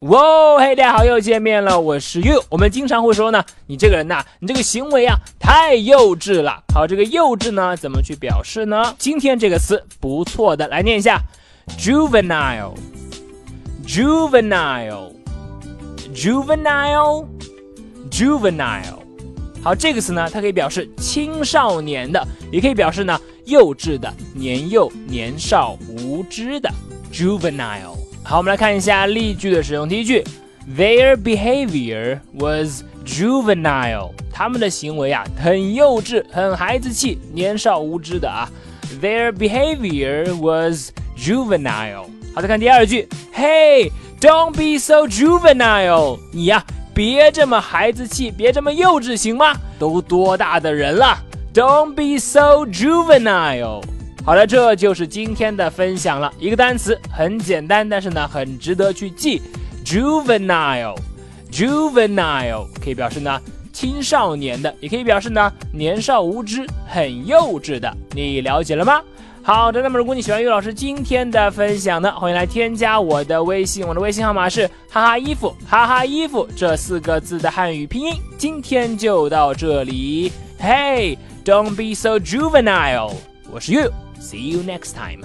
哇，嘿，大家好，又见面了，我是 you。我们经常会说呢，你这个人呐，你这个行为啊，太幼稚了。好，这个幼稚呢，怎么去表示呢？今天这个词不错的，来念一下，juvenile，juvenile，juvenile，juvenile。好，这个词呢，它可以表示青少年的，也可以表示呢幼稚的、年幼、年少、无知的，juvenile。好，我们来看一下例句的使用。第一句，Their behavior was juvenile。他们的行为啊，很幼稚，很孩子气，年少无知的啊。Their behavior was juvenile。好，再看第二句，Hey，don't be so juvenile。你呀，别这么孩子气，别这么幼稚，行吗？都多大的人了？Don't be so juvenile。 好了，这就是今天的分享了。一个单词很简单，但是呢很值得去记，juvenile。juvenile 可以表示呢青少年的，也可以表示呢年少无知、很幼稚的。你了解了吗？好的，那么如果你喜欢于老师今天的分享呢，欢迎来添加我的微信，我的微信号码是哈哈衣服哈哈衣服这四个字的汉语拼音。今天就到这里，Hey，don't be so juvenile。我是 You。See you next time.